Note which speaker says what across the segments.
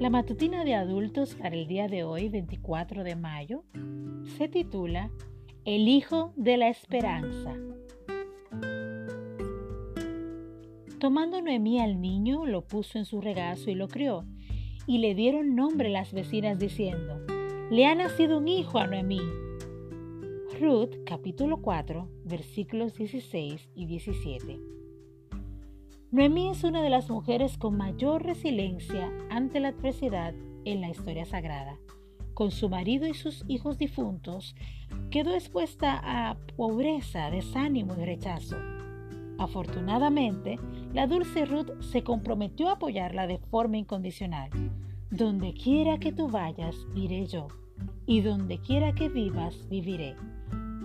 Speaker 1: La matutina de adultos para el día de hoy, 24 de mayo, se titula El Hijo de la Esperanza. Tomando Noemí al niño, lo puso en su regazo y lo crió, y le dieron nombre las vecinas diciendo, le ha nacido un hijo a Noemí. Ruth capítulo 4 versículos 16 y 17. Noemí es una de las mujeres con mayor resiliencia ante la adversidad en la historia sagrada. Con su marido y sus hijos difuntos, quedó expuesta a pobreza, desánimo y rechazo. Afortunadamente, la dulce Ruth se comprometió a apoyarla de forma incondicional. Donde quiera que tú vayas, iré yo, y donde quiera que vivas, viviré.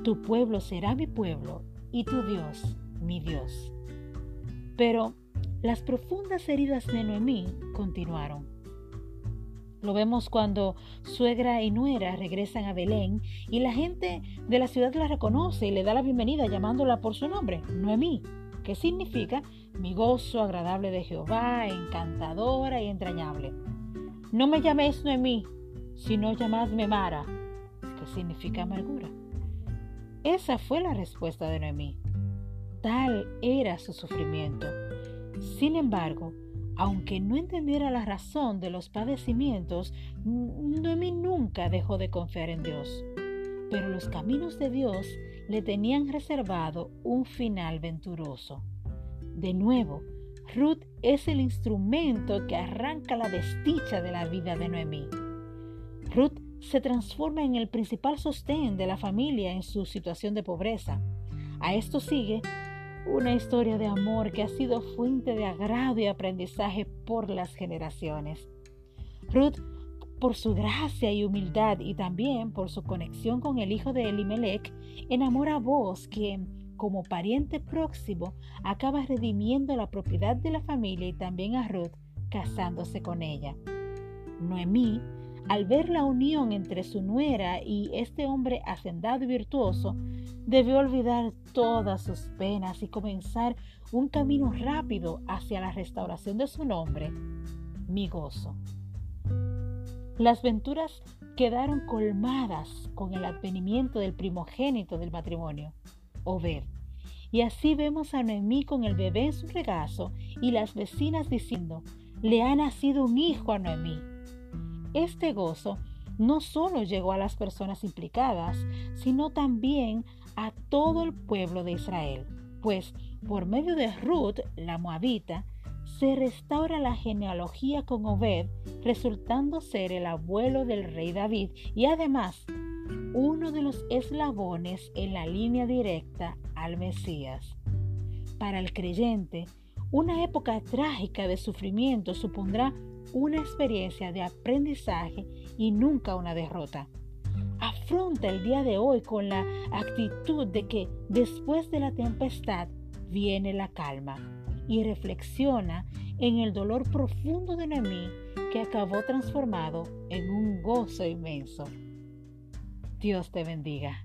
Speaker 1: Tu pueblo será mi pueblo, y tu Dios, mi Dios. Pero las profundas heridas de Noemí continuaron. Lo vemos cuando suegra y nuera regresan a Belén y la gente de la ciudad la reconoce y le da la bienvenida llamándola por su nombre, Noemí, que significa mi gozo agradable de Jehová, encantadora y entrañable. No me llaméis Noemí, sino llamadme Mara, que significa amargura. Esa fue la respuesta de Noemí. Tal era su sufrimiento. Sin embargo, aunque no entendiera la razón de los padecimientos, Noemí nunca dejó de confiar en Dios. Pero los caminos de Dios le tenían reservado un final venturoso. De nuevo, Ruth es el instrumento que arranca la desdicha de la vida de Noemí. Ruth se transforma en el principal sostén de la familia en su situación de pobreza. A esto sigue una historia de amor que ha sido fuente de agrado y aprendizaje por las generaciones. Ruth, por su gracia y humildad y también por su conexión con el hijo de Elimelech, enamora a vos, quien, como pariente próximo, acaba redimiendo la propiedad de la familia y también a Ruth, casándose con ella. Noemí al ver la unión entre su nuera y este hombre hacendado y virtuoso, debió olvidar todas sus penas y comenzar un camino rápido hacia la restauración de su nombre, mi gozo. Las venturas quedaron colmadas con el advenimiento del primogénito del matrimonio, Obed. Y así vemos a Noemí con el bebé en su regazo y las vecinas diciendo, le ha nacido un hijo a Noemí. Este gozo no solo llegó a las personas implicadas, sino también a todo el pueblo de Israel, pues por medio de Ruth, la moabita, se restaura la genealogía con Obed, resultando ser el abuelo del rey David y además uno de los eslabones en la línea directa al Mesías. Para el creyente, una época trágica de sufrimiento supondrá una experiencia de aprendizaje y nunca una derrota. Afronta el día de hoy con la actitud de que después de la tempestad viene la calma y reflexiona en el dolor profundo de Noemí que acabó transformado en un gozo inmenso. Dios te bendiga.